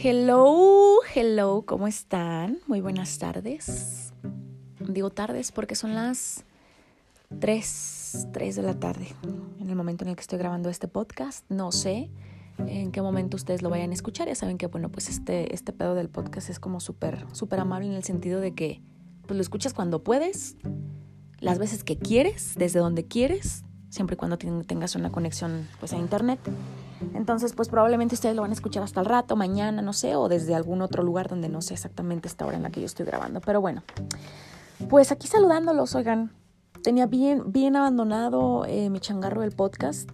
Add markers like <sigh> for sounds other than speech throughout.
Hello, hello, ¿cómo están? Muy buenas tardes. Digo tardes porque son las 3, 3 de la tarde en el momento en el que estoy grabando este podcast. No sé en qué momento ustedes lo vayan a escuchar. Ya saben que, bueno, pues este, este pedo del podcast es como súper, súper amable en el sentido de que pues lo escuchas cuando puedes, las veces que quieres, desde donde quieres, siempre y cuando tengas una conexión pues a internet. Entonces, pues probablemente ustedes lo van a escuchar hasta el rato, mañana, no sé, o desde algún otro lugar donde no sé exactamente esta hora en la que yo estoy grabando. Pero bueno, pues aquí saludándolos, oigan, tenía bien, bien abandonado eh, mi changarro del podcast.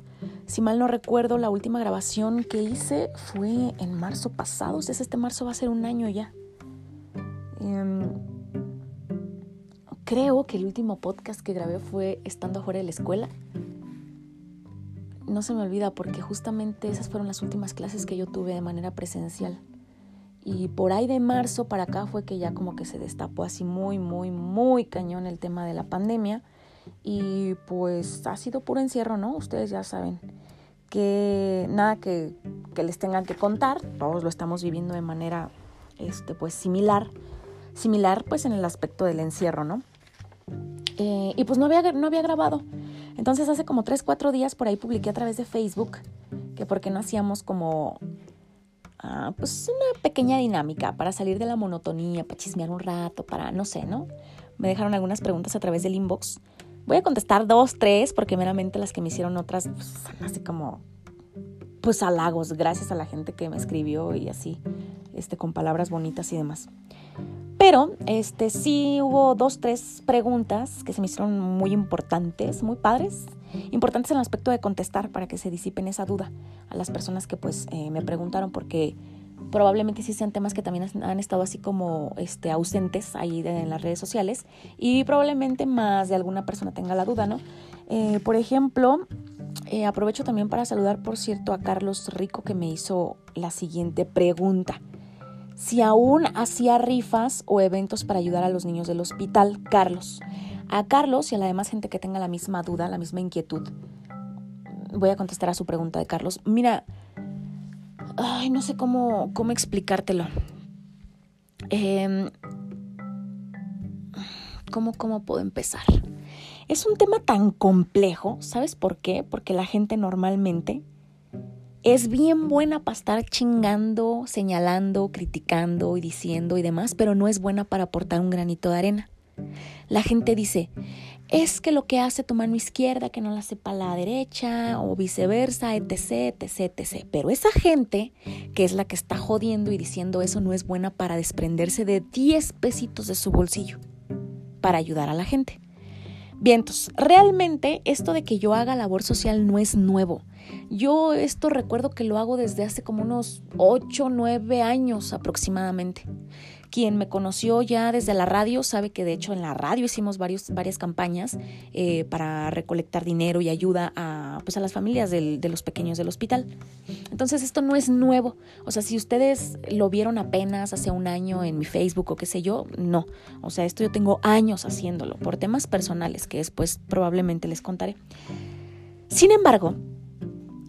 Si mal no recuerdo, la última grabación que hice fue en marzo pasado. O sea, este marzo va a ser un año ya. Em, creo que el último podcast que grabé fue estando fuera de la escuela no se me olvida porque justamente esas fueron las últimas clases que yo tuve de manera presencial. Y por ahí de marzo para acá fue que ya como que se destapó así muy, muy, muy cañón el tema de la pandemia. Y pues ha sido puro encierro, ¿no? Ustedes ya saben que nada que, que les tengan que contar, todos lo estamos viviendo de manera este, pues similar, similar pues en el aspecto del encierro, ¿no? Eh, y pues no había, no había grabado. Entonces hace como 3, 4 días por ahí publiqué a través de Facebook que porque no hacíamos como ah, pues una pequeña dinámica para salir de la monotonía, para chismear un rato, para no sé, ¿no? Me dejaron algunas preguntas a través del inbox. Voy a contestar dos, tres, porque meramente las que me hicieron otras pues, así como pues halagos, gracias a la gente que me escribió y así, este, con palabras bonitas y demás. Pero este, sí hubo dos, tres preguntas que se me hicieron muy importantes, muy padres, importantes en el aspecto de contestar para que se disipen esa duda a las personas que pues eh, me preguntaron porque probablemente sí sean temas que también han estado así como este, ausentes ahí en las redes sociales y probablemente más de alguna persona tenga la duda, ¿no? Eh, por ejemplo, eh, aprovecho también para saludar, por cierto, a Carlos Rico que me hizo la siguiente pregunta si aún hacía rifas o eventos para ayudar a los niños del hospital, Carlos. A Carlos y a la demás gente que tenga la misma duda, la misma inquietud, voy a contestar a su pregunta de Carlos. Mira, ay, no sé cómo, cómo explicártelo. Em, ¿cómo, ¿Cómo puedo empezar? Es un tema tan complejo, ¿sabes por qué? Porque la gente normalmente es bien buena para estar chingando, señalando, criticando y diciendo y demás, pero no es buena para aportar un granito de arena. La gente dice, es que lo que hace tu mano izquierda que no la sepa la derecha o viceversa, etc, etc, etc. Pero esa gente que es la que está jodiendo y diciendo eso no es buena para desprenderse de 10 pesitos de su bolsillo para ayudar a la gente. Vientos, realmente esto de que yo haga labor social no es nuevo. Yo esto recuerdo que lo hago desde hace como unos 8, 9 años aproximadamente. Quien me conoció ya desde la radio sabe que de hecho en la radio hicimos varios, varias campañas eh, para recolectar dinero y ayuda a, pues a las familias de los pequeños del hospital. Entonces esto no es nuevo. O sea, si ustedes lo vieron apenas hace un año en mi Facebook o qué sé yo, no. O sea, esto yo tengo años haciéndolo por temas personales que después probablemente les contaré. Sin embargo,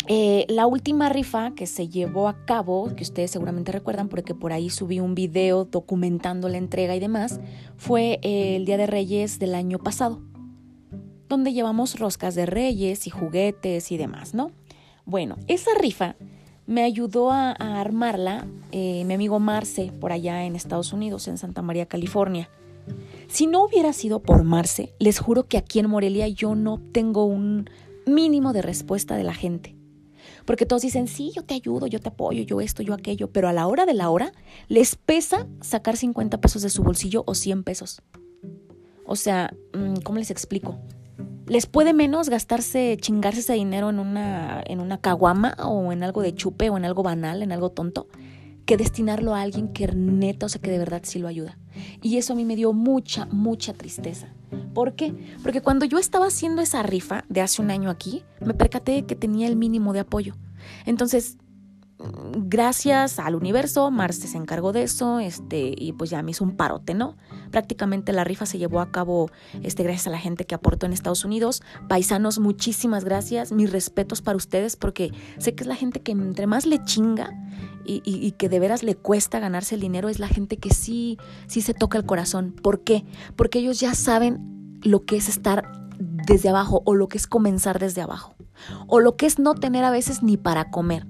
eh, la última rifa que se llevó a cabo, que ustedes seguramente recuerdan porque por ahí subí un video documentando la entrega y demás, fue eh, el Día de Reyes del año pasado, donde llevamos roscas de reyes y juguetes y demás, ¿no? Bueno, esa rifa me ayudó a, armarla eh, mi amigo Marce por allá en Estados Unidos, en Santa María, California. Si no hubiera sido por Marce, les juro que aquí en Morelia yo no tengo un mínimo de respuesta de la gente. Porque todos dicen, sí, yo te ayudo, yo te apoyo, yo esto, yo aquello, pero a la hora de la hora les pesa sacar 50 pesos de su bolsillo o 100 pesos. O sea, mm, ¿cómo les explico? Les puede menos gastarse, chingarse ese dinero en una, en una caguama o en algo de chupe o en algo banal, en algo tonto, que destinarlo a alguien que neta, o sea, que de verdad sí lo ayuda. Y eso a mí me dio mucha, mucha tristeza. ¿Por qué? Porque cuando yo estaba haciendo esa rifa de hace un año aquí, me percaté que tenía el mínimo de apoyo. Entonces, gracias al universo, Marte se encargó de eso, este, y pues ya me hizo un parote, ¿no? Prácticamente la rifa se llevó a cabo, este, gracias a la gente que aportó en Estados Unidos. Paisanos, muchísimas gracias, mis respetos para ustedes, porque sé que es la gente que entre más le chinga y, que de veras le cuesta ganarse el dinero, es la gente que sí, sí se toca el corazón. ¿Por qué? Porque ellos ya saben lo que es estar desde abajo o lo que es comenzar desde abajo o lo que es no tener a veces ni para comer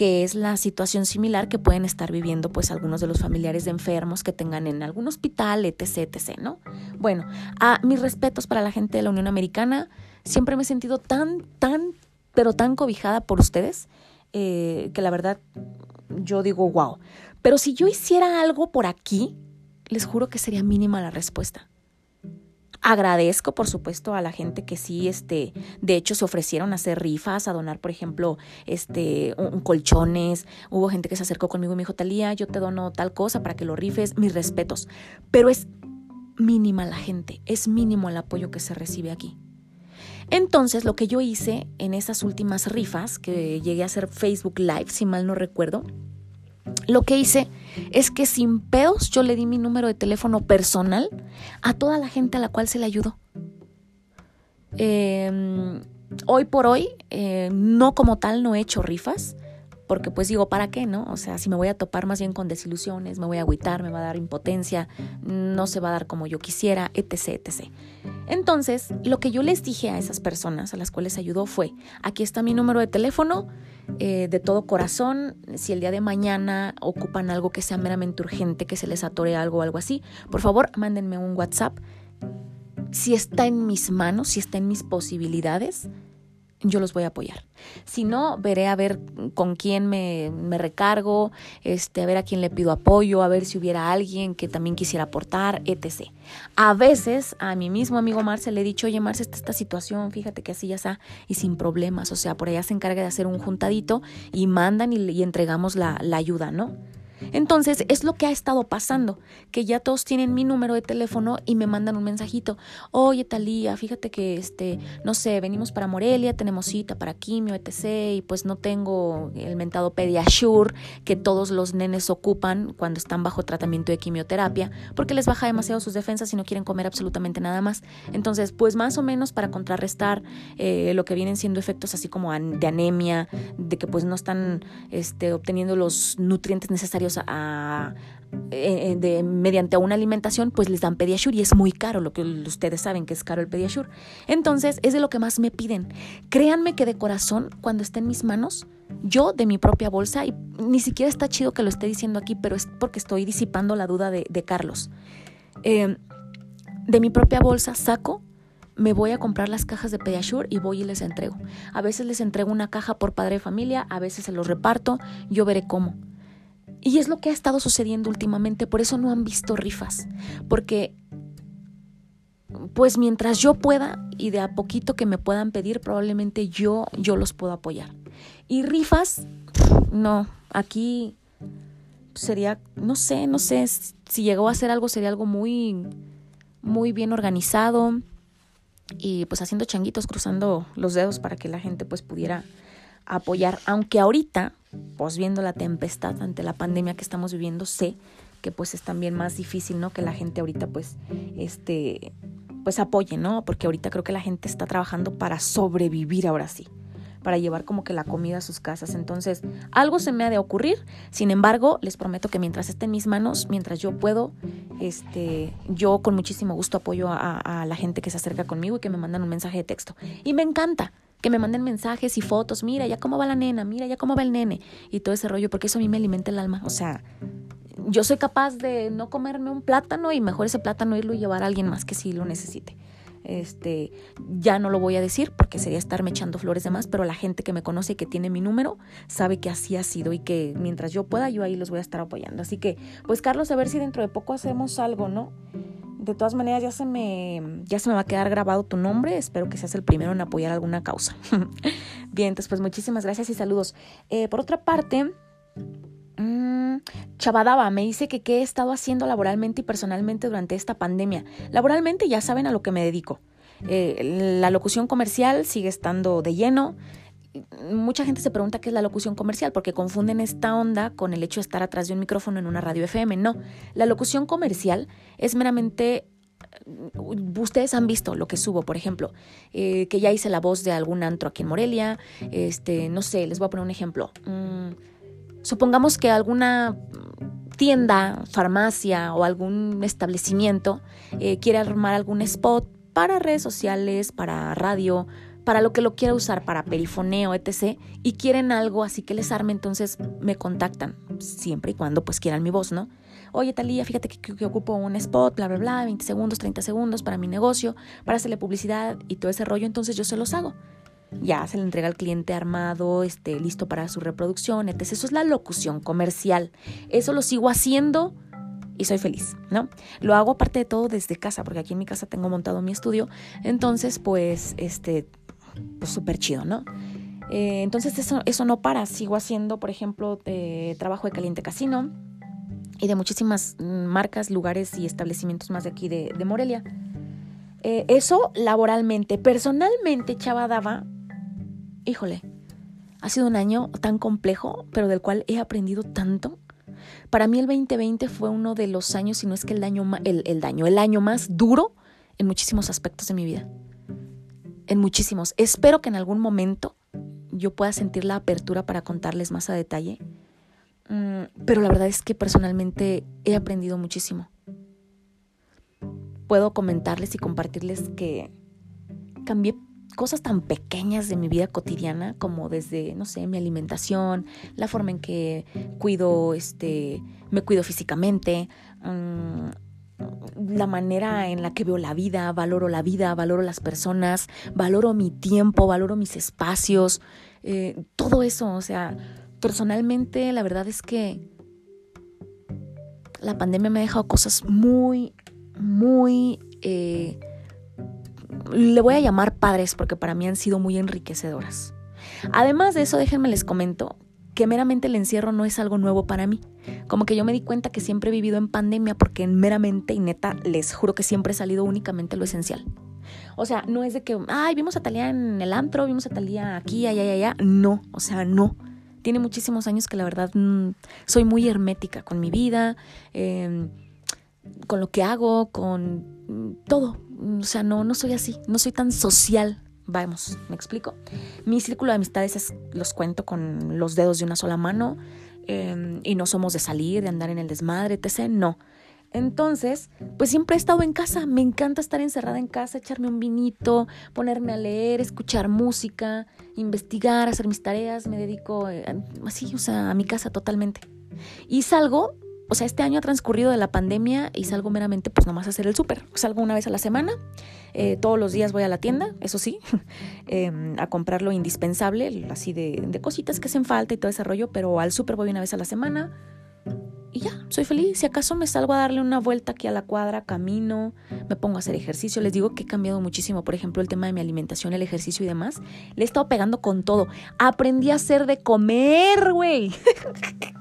que es la situación similar que pueden estar viviendo pues algunos de los familiares de enfermos que tengan en algún hospital, etc, etc, ¿no? Bueno, a mis respetos para la gente de la Unión Americana, siempre me he sentido tan, tan, pero tan cobijada por ustedes, eh, que la verdad yo digo, wow. Pero si yo hiciera algo por aquí, les juro que sería mínima la respuesta. Agradezco, por supuesto, a la gente que sí, este, de hecho, se ofrecieron a hacer rifas, a donar, por ejemplo, este, un, colchones. Hubo gente que se acercó conmigo y me dijo, Talía, yo te dono tal cosa para que lo rifes. Mis respetos. Pero es mínima la gente, es mínimo el apoyo que se recibe aquí. Entonces, lo que yo hice en esas últimas rifas, que llegué a hacer Facebook Live, si mal no recuerdo, lo que hice es que sin pedos yo le di mi número de teléfono personal a toda la gente a la cual se le ayudó. Em, hoy por hoy, eh, no como tal, no he hecho rifas, porque pues digo, ¿para qué, no? O sea, si me voy a topar más bien con desilusiones, me voy a agüitar, me va a dar impotencia, no se va a dar como yo quisiera, etc., etc. Entonces, lo que yo les dije a esas personas a las cuales ayudó fue, aquí está mi número de teléfono, eh, de todo corazón, si el día de mañana ocupan algo que sea meramente urgente, que se les atore algo o algo así, por favor, mándenme un WhatsApp. Si está en mis manos, si está en mis posibilidades, yo los voy a apoyar. Si no, veré a ver con quién me, me, recargo, este, a ver a quién le pido apoyo, a ver si hubiera alguien que también quisiera aportar, etc. A veces a mi mismo amigo Marce le he dicho, oye Marce, está esta situación, fíjate que así ya está, y sin problemas, o sea, por allá se encarga de hacer un juntadito y mandan y, y entregamos la, la ayuda, ¿no? Entonces es lo que ha estado pasando, que ya todos tienen mi número de teléfono y me mandan un mensajito. Oye, Talía, fíjate que este, no sé, venimos para Morelia, tenemos cita para quimio, etc. Y pues no tengo el mentado Pediasure que todos los nenes ocupan cuando están bajo tratamiento de quimioterapia, porque les baja demasiado sus defensas y no quieren comer absolutamente nada más. Entonces, pues más o menos para contrarrestar eh, lo que vienen siendo efectos así como de anemia, de que pues no están este, obteniendo los nutrientes necesarios a, eh, de, mediante una alimentación, pues les dan Pediasure y es muy caro, lo que ustedes saben que es caro el Pediasure. Entonces, es de lo que más me piden. Créanme que de corazón, cuando esté en mis manos, yo de mi propia bolsa, y ni siquiera está chido que lo esté diciendo aquí, pero es porque estoy disipando la duda de, Carlos. Eh, de mi propia bolsa saco me voy a comprar las cajas de Pediasure y voy y les entrego. A veces les entrego una caja por padre de familia, a veces se los reparto, yo veré cómo. Y es lo que ha estado sucediendo últimamente, por eso no han visto rifas, porque pues mientras yo pueda y de a poquito que me puedan pedir, probablemente yo yo los puedo apoyar. Y rifas, no, aquí sería, no sé, no sé, si llegó a hacer algo sería algo muy muy bien organizado y pues haciendo changuitos cruzando los dedos para que la gente pues pudiera apoyar, aunque ahorita, pues viendo la tempestad ante la pandemia que estamos viviendo, sé que pues es también más difícil, ¿no? Que la gente ahorita pues, este, pues apoye, ¿no? Porque ahorita creo que la gente está trabajando para sobrevivir ahora sí para llevar como que la comida a sus casas. Entonces, algo se me ha de ocurrir. Sin embargo, les prometo que mientras esté en mis manos, mientras yo puedo, este, yo con muchísimo gusto apoyo a, a la gente que se acerca conmigo y que me mandan un mensaje de texto. Y me encanta, que me manden mensajes y fotos, mira ya cómo va la nena, mira ya cómo va el nene y todo ese rollo, porque eso a mí me alimenta el alma. O sea, yo soy capaz de no comerme un plátano y mejor ese plátano irlo y llevar a alguien más que sí lo necesite. Este, ya no lo voy a decir porque sería estarme echando flores de más, pero la gente que me conoce y que tiene mi número sabe que así ha sido y que mientras yo pueda, yo ahí los voy a estar apoyando. Así que, pues Carlos, a ver si dentro de poco hacemos algo, ¿no? De todas maneras, ya se me, ya se me va a quedar grabado tu nombre. Espero que seas el primero en apoyar alguna causa. <laughs> Bien, entonces, pues muchísimas gracias y saludos. Eh, por otra parte, mmm, Chavadaba me dice que qué he estado haciendo laboralmente y personalmente durante esta pandemia. Laboralmente ya saben a lo que me dedico. Eh, la locución comercial sigue estando de lleno. mucha gente se pregunta qué es la locución comercial, porque confunden esta onda con el hecho de estar atrás de un micrófono en una radio FM. No, la locución comercial es meramente ustedes han visto lo que subo, por ejemplo, eh, que ya hice la voz de algún antro aquí en Morelia, este, no sé, les voy a poner un ejemplo. Mm, supongamos que alguna tienda, farmacia o algún establecimiento eh, quiere armar algún spot para redes sociales, para radio, para lo que lo quiera usar, para perifoneo, etc. Y quieren algo así que les arme, entonces me contactan, siempre y cuando pues quieran mi voz, ¿no? Oye, Talía, fíjate que, ocupo un spot, bla, bla, bla, 20 segundos, 30 segundos para mi negocio, para hacerle publicidad y todo ese rollo, entonces yo se los hago. Ya se le entrega al cliente armado, este, listo para su reproducción, etc. Eso es la locución comercial. Eso lo sigo haciendo y soy feliz, ¿no? Lo hago aparte de todo desde casa, porque aquí en mi casa tengo montado mi estudio, entonces pues, este, pues súper chido, ¿no? Eh, entonces eso, eso no para, sigo haciendo, por ejemplo, trabajo de caliente casino y de muchísimas marcas, lugares y establecimientos más de aquí de, Morelia. Eh, eso laboralmente, personalmente, Chava Dava, híjole, ha sido un año tan complejo, pero del cual he aprendido tanto. Para mí el 2020 fue uno de los años, si no es que el, daño, el, el daño, el año más duro en muchísimos aspectos de mi vida en muchísimos. Espero que en algún momento yo pueda sentir la apertura para contarles más a detalle. Mm, pero la verdad es que personalmente he aprendido muchísimo. Puedo comentarles y compartirles que cambié cosas tan pequeñas de mi vida cotidiana como desde, no sé, mi alimentación, la forma en que cuido, este, me cuido físicamente, mm, la manera en la que veo la vida, valoro la vida, valoro las personas, valoro mi tiempo, valoro mis espacios, eh, todo eso, o sea, personalmente la verdad es que la pandemia me ha dejado cosas muy, muy, eh, le voy a llamar padres porque para mí han sido muy enriquecedoras. Además de eso, déjenme les comento que meramente el encierro no es algo nuevo para mí. Como que yo me di cuenta que siempre he vivido en pandemia porque meramente y neta les juro que siempre he salido únicamente lo esencial. O sea, no es de que, ay, vimos a Talía en el antro, vimos a Talía aquí, allá, allá, allá. No, o sea, no. Tiene muchísimos años que la verdad mm, soy muy hermética con mi vida, em, con lo que hago, con mm, todo. O sea, no, no soy así, no soy tan social Vamos, ¿me explico? Mi círculo de amistades los cuento con los dedos de una sola mano em, y no somos de salir, de andar en el desmadre, etc. No. Entonces, pues siempre he estado en casa. Me encanta estar encerrada en casa, echarme un vinito, ponerme a leer, escuchar música, investigar, hacer mis tareas. Me dedico eh, así, o sea, a mi casa totalmente. Y salgo o sea, este año ha transcurrido de la pandemia y salgo meramente pues nomás a hacer el súper. Salgo una vez a la semana, eh, todos los días voy a la tienda, eso sí, <laughs> em, a comprar lo indispensable, así de, de, cositas que hacen falta y todo ese rollo, pero al súper voy una vez a la semana y ya, soy feliz. Si acaso me salgo a darle una vuelta aquí a la cuadra, camino, me pongo a hacer ejercicio. Les digo que he cambiado muchísimo, por ejemplo, el tema de mi alimentación, el ejercicio y demás. Le he estado pegando con todo. Aprendí a hacer de comer, güey. <laughs>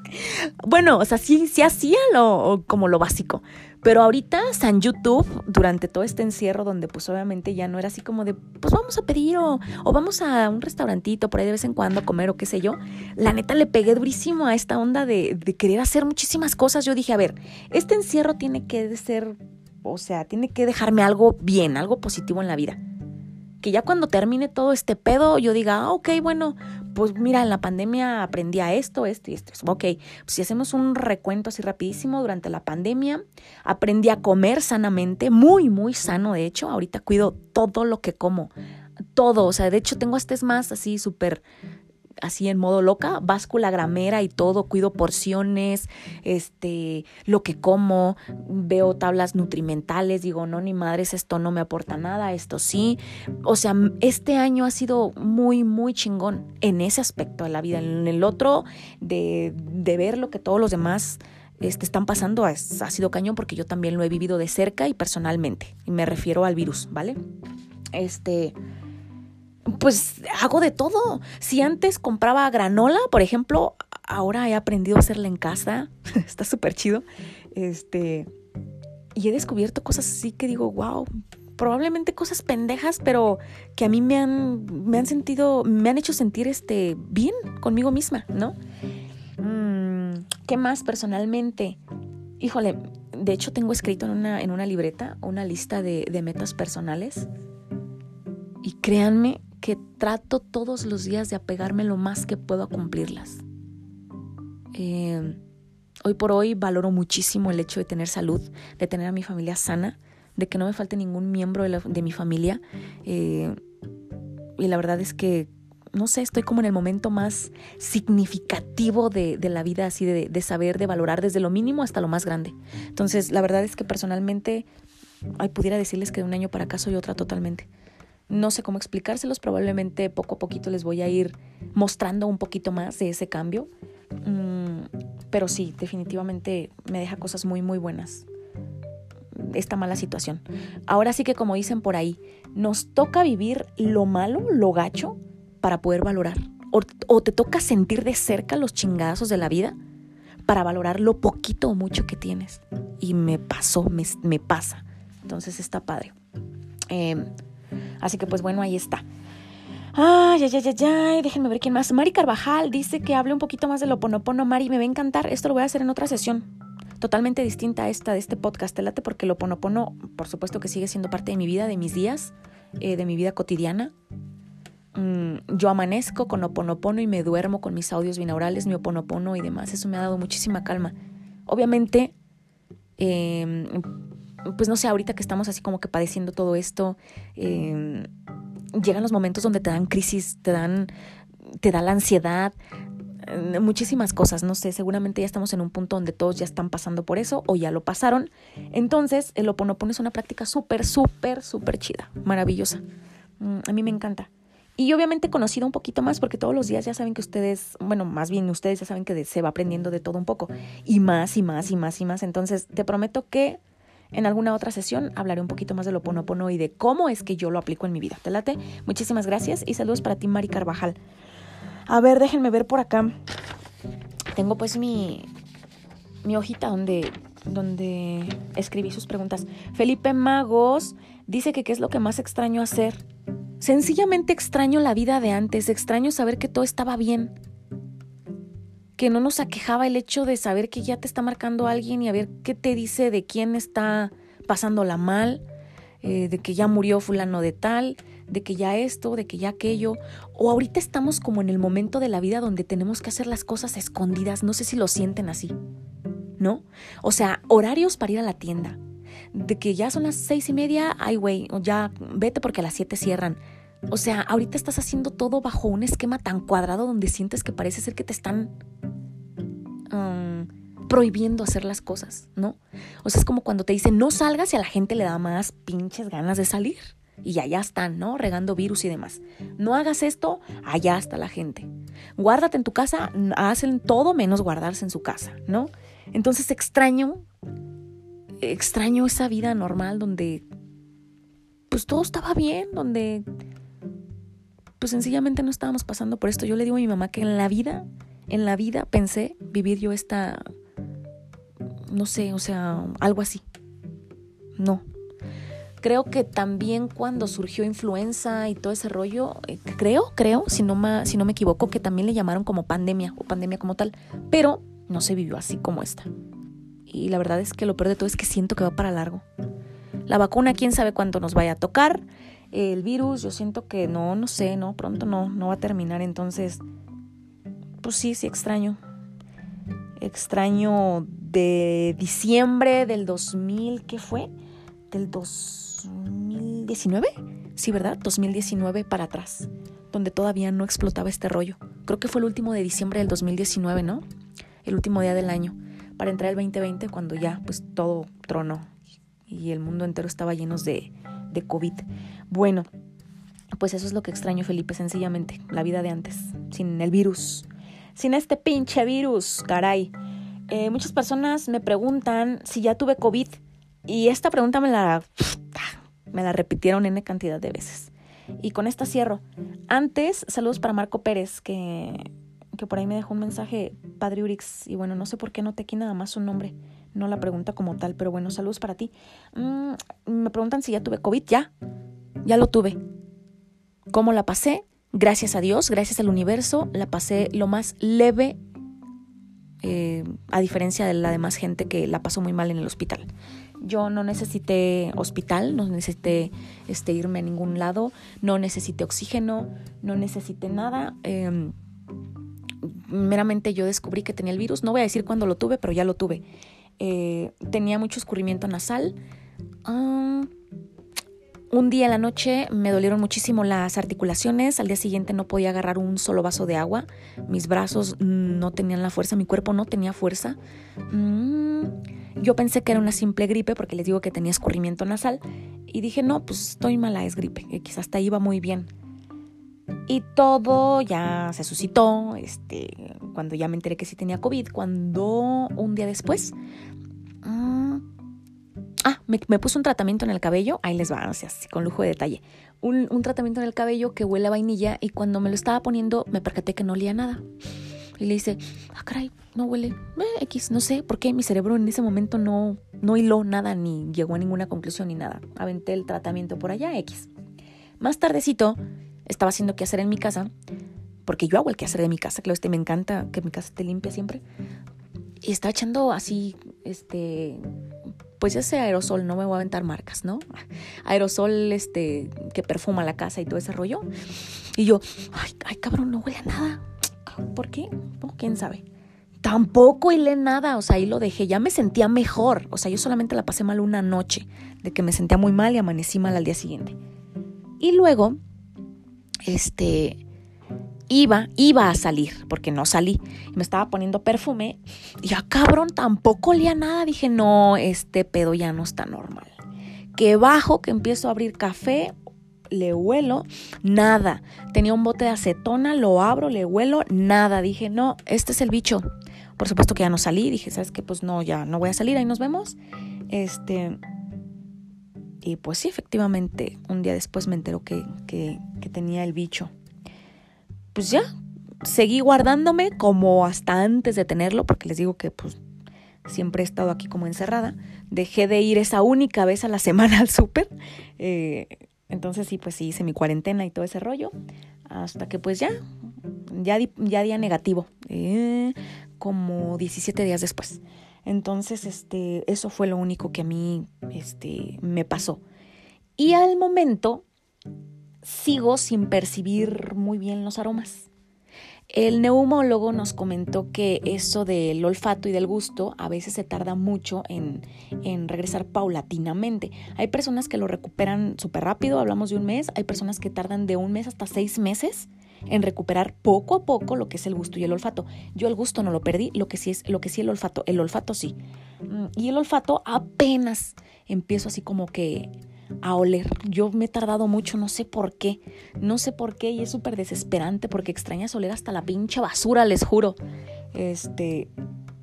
bueno, o sea, sí, sí hacía lo, como lo básico. Pero ahorita San YouTube, durante todo este encierro, donde pues obviamente ya no era así como de, pues vamos a pedir o, o, vamos a un restaurantito por ahí de vez en cuando a comer o qué sé yo, la neta le pegué durísimo a esta onda de, de querer hacer muchísimas cosas. Yo dije, a ver, este encierro tiene que ser, o sea, tiene que dejarme algo bien, algo positivo en la vida que ya cuando termine todo este pedo yo diga, ah, ok, bueno, pues mira, en la pandemia aprendí a esto, esto y esto. Ok, pues si hacemos un recuento así rapidísimo, durante la pandemia aprendí a comer sanamente, muy, muy sano de hecho, ahorita cuido todo lo que como, todo, o sea, de hecho tengo este es más así súper así en modo loca, báscula gramera y todo, cuido porciones, este, lo que como, veo tablas nutrimentales, digo, no, ni madres, esto no me aporta nada, esto sí. O sea, este año ha sido muy, muy chingón en ese aspecto de la vida. En el otro, de, de ver lo que todos los demás este, están pasando, ha sido cañón porque yo también lo he vivido de cerca y personalmente. Y me refiero al virus, ¿vale? Este pues hago de todo. Si antes compraba granola, por ejemplo, ahora he aprendido a hacerla en casa. <laughs> Está súper chido. Este, y he descubierto cosas así que digo, wow, probablemente cosas pendejas, pero que a mí me han, me han sentido, me han hecho sentir este, bien conmigo misma, ¿no? Mm, ¿Qué más personalmente? Híjole, de hecho tengo escrito en una, en una libreta una lista de, de metas personales y créanme que trato todos los días de apegarme lo más que puedo a cumplirlas. Eh, hoy por hoy valoro muchísimo el hecho de tener salud, de tener a mi familia sana, de que no me falte ningún miembro de, mi familia. Eh, y la verdad es que, no sé, estoy como en el momento más significativo de, la vida, así de, de, saber, de valorar desde lo mínimo hasta lo más grande. Entonces, la verdad es que personalmente, ay, pudiera decirles que de un año para acá soy otra totalmente. No sé cómo explicárselos, probablemente poco a poquito les voy a ir mostrando un poquito más de ese cambio. Mm, pero sí, definitivamente me deja cosas muy, muy buenas esta mala situación. Ahora sí que como dicen por ahí, nos toca vivir lo malo, lo gacho, para poder valorar. O, te toca sentir de cerca los chingazos de la vida para valorar lo poquito o mucho que tienes. Y me pasó, me, pasa. Entonces está padre. Em, así que pues bueno, ahí está. Ay, ay, ay, ay, déjenme ver quién más. Mari Carvajal dice que hable un poquito más de lo ponopono. Mari, me va a encantar. Esto lo voy a hacer en otra sesión totalmente distinta a esta de este podcast. Te late porque lo ponopono, por supuesto que sigue siendo parte de mi vida, de mis días, eh, de mi vida cotidiana. Mm, yo amanezco con oponopono y me duermo con mis audios binaurales, mi oponopono y demás. Eso me ha dado muchísima calma. Obviamente, em, pues no sé, ahorita que estamos así como que padeciendo todo esto, em, llegan los momentos donde te dan crisis, te dan, te da la ansiedad, eh, muchísimas cosas, no sé, seguramente ya estamos en un punto donde todos ya están pasando por eso o ya lo pasaron. Entonces, el oponopono es una práctica súper, súper, súper chida, maravillosa. Mm, a mí me encanta. Y obviamente he conocido un poquito más porque todos los días ya saben que ustedes, bueno, más bien ustedes ya saben que se va aprendiendo de todo un poco. Y más y más y más y más. Entonces, te prometo que en alguna otra sesión hablaré un poquito más del oponopono y de cómo es que yo lo aplico en mi vida. ¿Te late? Muchísimas gracias y saludos para ti, Mari Carvajal. A ver, déjenme ver por acá. Tengo pues mi, mi hojita donde, donde escribí sus preguntas. Felipe Magos dice que qué es lo que más extraño hacer. Sencillamente extraño la vida de antes, extraño saber que todo estaba bien. Que no nos aquejaba el hecho de saber que ya te está marcando alguien y a ver qué te dice de quién está pasándola mal, eh, de que ya murió fulano de tal, de que ya esto, de que ya aquello, o ahorita estamos como en el momento de la vida donde tenemos que hacer las cosas escondidas, no sé si lo sienten así, ¿no? O sea, horarios para ir a la tienda, de que ya son las seis y media, ay güey, ya vete porque a las siete cierran. O sea, ahorita estás haciendo todo bajo un esquema tan cuadrado donde sientes que parece ser que te están um, prohibiendo hacer las cosas, ¿no? O sea, es como cuando te dicen no salgas y a la gente le da más pinches ganas de salir y allá están, ¿no? Regando virus y demás. No hagas esto, allá está la gente. Guárdate en tu casa, hacen todo menos guardarse en su casa, ¿no? Entonces extraño, extraño esa vida normal donde pues todo estaba bien, donde pues sencillamente no estábamos pasando por esto. Yo le digo a mi mamá que en la vida, en la vida pensé vivir yo esta, no sé, o sea, algo así. No, Creo que también cuando surgió influenza y todo ese rollo, eh, creo, creo, si no, si no me equivoco, que también le llamaron como pandemia o pandemia como tal, pero no se vivió así como esta. Y la verdad es que lo peor de todo es que siento que va para largo. La vacuna, quién sabe cuándo nos vaya a tocar. El virus, yo siento que no, no sé, no, pronto no, no va a terminar. Entonces, pues sí, sí extraño. Extraño de diciembre del 2000, ¿qué fue? Del 2000 2019, sí, ¿verdad? 2019 para atrás, donde todavía no explotaba este rollo. Creo que fue el último de diciembre del 2019, ¿no? El último día del año, para entrar el 2020 cuando ya pues todo tronó y el mundo entero estaba lleno de, de COVID. Bueno, pues eso es lo que extraño, Felipe, sencillamente, la vida de antes, sin el virus, sin este pinche virus, caray. Eh, muchas personas me preguntan si ya tuve COVID y esta pregunta me la me la repitieron N cantidad de veces. Y con esta cierro. Antes, saludos para Marco Pérez, que, que por ahí me dejó un mensaje, Padre Urix, y bueno, no sé por qué noté aquí nada más su nombre. no la pregunta como tal, pero bueno, saludos para ti. Mm, me preguntan si ya tuve COVID, ya, ya lo tuve. ¿Cómo la pasé? Gracias a Dios, gracias al universo, la pasé lo más leve, eh, a diferencia de la demás gente que la pasó muy mal en el hospital. Yo no necesité hospital, no necesité este, irme a ningún lado, no necesité oxígeno, no necesité nada. Em, meramente yo descubrí que tenía el virus. No voy a decir cuándo lo tuve, pero ya lo tuve. Eh, tenía mucho escurrimiento nasal. Ah, un día en la noche me dolieron muchísimo las articulaciones, al día siguiente no podía agarrar un solo vaso de agua, mis brazos no tenían la fuerza, mi cuerpo no tenía fuerza. Mm, yo pensé que era una simple gripe porque les digo que tenía escurrimiento nasal y dije, no, pues estoy mala, es gripe, quizás hasta iba muy bien. Y todo ya se suscitó, este, cuando ya me enteré que sí tenía COVID, cuando un día después, me, puse un tratamiento en el cabello, ahí les va, o con lujo de detalle, un, un tratamiento en el cabello que huele a vainilla y cuando me lo estaba poniendo me percaté que no olía nada. Y le dice, ah, caray, no huele, eh, X, no sé por qué mi cerebro en ese momento no, no hiló nada ni llegó a ninguna conclusión ni nada. Aventé el tratamiento por allá, X. Más tardecito, estaba haciendo qué hacer en mi casa, porque yo hago el quehacer de mi casa, claro, este me encanta que mi casa esté limpia siempre. Y estaba echando así, este, pues ese aerosol, no me voy a aventar marcas, ¿no? Aerosol, este, que perfuma la casa y todo ese rollo. Y yo, ay, ay, cabrón, no huele a nada. ¿Por qué? ¿Quién sabe? Tampoco hilé nada, o sea, ahí lo dejé, ya me sentía mejor, o sea, yo solamente la pasé mal una noche, de que me sentía muy mal y amanecí mal al día siguiente. Y luego este, iba, iba a salir, porque no salí. Me estaba poniendo perfume y ya cabrón, tampoco olía nada. Dije, no, este pedo ya no está normal. Que bajo, que empiezo a abrir café, le huelo, nada. Tenía un bote de acetona, lo abro, le huelo, nada. Dije, no, este es el bicho. Por supuesto que ya no salí. Dije, ¿sabes qué? Pues no, ya no voy a salir, ahí nos vemos. Este, y pues sí, efectivamente, un día después me enteró que, que, tenía el bicho. Pues ya, seguí guardándome como hasta antes de tenerlo, porque les digo que pues siempre he estado aquí como encerrada. Dejé de ir esa única vez a la semana <laughs> al súper. Eh, entonces sí, pues sí hice mi cuarentena y todo ese rollo. Hasta que pues ya, ya, día negativo. Eh, como 17 días después. Entonces, este, eso fue lo único que a mí este, me pasó. Y al momento sigo sin percibir muy bien los aromas. El neumólogo nos comentó que eso del olfato y del gusto a veces se tarda mucho en, en regresar paulatinamente. Hay personas que lo recuperan súper rápido, hablamos de un mes, hay personas que tardan de un mes hasta seis meses en recuperar poco a poco lo que es el gusto y el olfato. Yo el gusto no lo perdí, lo que sí es, lo que sí el olfato, el olfato sí. Mm, y el olfato apenas empiezo así como que a oler. Yo me he tardado mucho, no sé por qué, no sé por qué y es súper desesperante porque extrañas oler hasta la pinche basura, les juro. Este,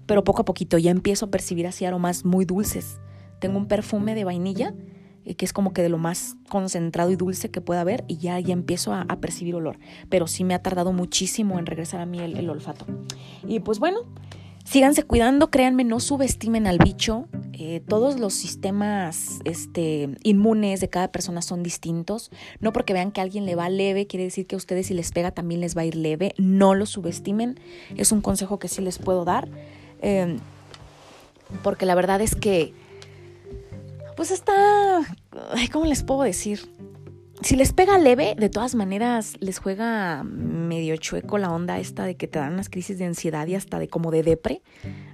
pero poco a poquito ya empiezo a percibir así aromas muy dulces. Tengo un perfume de vainilla eh, que es como que de lo más concentrado y dulce que pueda haber y ya, ya empiezo a, percibir olor. Pero sí me ha tardado muchísimo en regresar a mí el, olfato. Y pues bueno, síganse cuidando, créanme, no subestimen al bicho. Eh, todos los sistemas este, inmunes de cada persona son distintos. No porque vean que a alguien le va leve, quiere decir que a ustedes si les pega también les va a ir leve. No lo subestimen. Es un consejo que sí les puedo dar. Eh, porque la verdad es que pues está, ¿cómo les puedo decir? Si les pega leve, de todas maneras les juega medio chueco la onda esta de que te dan unas crisis de ansiedad y hasta de como de depre,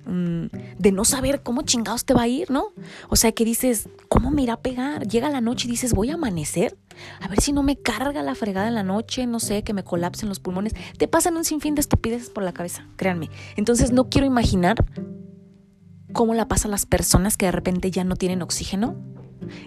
mm, de no saber cómo chingados te va a ir, ¿no? O sea que dices, ¿cómo me irá a pegar? Llega la noche y dices, voy a amanecer, a ver si no me carga la fregada en la noche, no sé, que me colapsen los pulmones. Te pasan un sinfín de estupideces por la cabeza, créanme. Entonces no quiero imaginar cómo la pasa a las personas que de repente ya no tienen oxígeno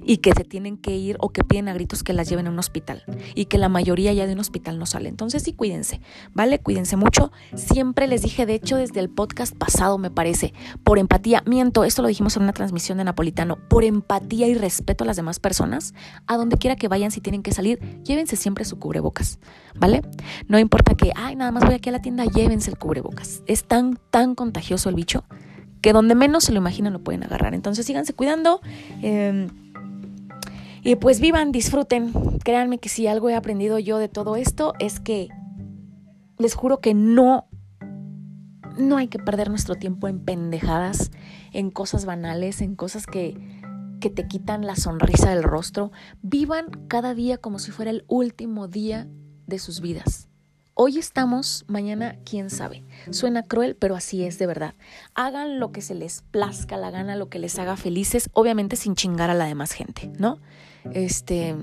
y que se tienen que ir o que piden a gritos que las lleven a un hospital y que la mayoría ya de un hospital no sale. Entonces sí, cuídense, ¿vale? Cuídense mucho. Siempre les dije, de hecho, desde el podcast pasado, me parece, por empatía, miento, esto lo dijimos en una transmisión de Napolitano, por empatía y respeto a las demás personas, a donde quiera que vayan, si tienen que salir, llévense siempre su cubrebocas, ¿vale? No importa que, ay, nada más voy aquí a la tienda, llévense el cubrebocas. Es tan, tan contagioso el bicho que donde menos se lo imaginan lo pueden agarrar. Entonces síganse cuidando. Em, y pues vivan, disfruten. Créanme que si algo he aprendido yo de todo esto es que les juro que no no hay que perder nuestro tiempo en pendejadas, en cosas banales, en cosas que, que te quitan la sonrisa del rostro. Vivan cada día como si fuera el último día de sus vidas. Hoy estamos, mañana quién sabe. Suena cruel, pero así es de verdad. Hagan lo que se les plazca la gana, lo que les haga felices, obviamente sin chingar a la demás gente, ¿no? Este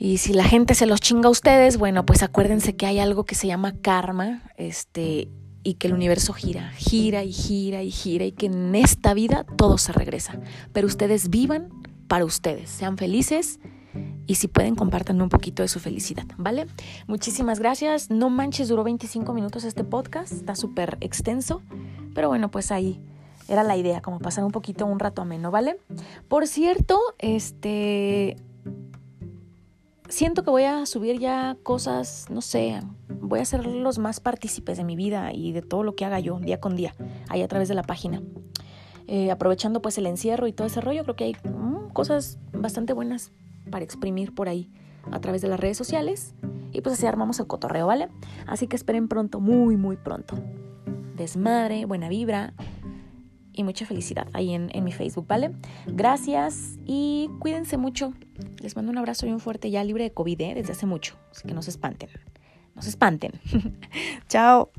y si la gente se los chinga a ustedes, bueno, pues acuérdense que hay algo que se llama karma, este, y que el universo gira, gira y gira y gira, y que en esta vida todo se regresa. Pero ustedes vivan para ustedes, sean felices y si pueden compartan un poquito de su felicidad, ¿vale? Muchísimas gracias. No manches, duró 25 minutos este podcast, está súper extenso, pero bueno, pues ahí era la idea, como pasar un poquito un rato ameno, ¿vale? Por cierto, este siento que voy a subir ya cosas, no sé, voy a ser los más partícipes de mi vida y de todo lo que haga yo día con día, ahí a través de la página. Eh, aprovechando pues el encierro y todo ese rollo, creo que hay mm, cosas bastante buenas para exprimir por ahí a través de las redes sociales y pues así armamos el cotorreo, ¿vale? Así que esperen pronto, muy, muy pronto. Desmadre, buena vibra, y mucha felicidad ahí en, en mi Facebook, ¿vale? Gracias y cuídense mucho. Les mando un abrazo y un fuerte ya libre de COVID ¿eh? desde hace mucho, así que no se espanten. No se espanten. <laughs> Chao.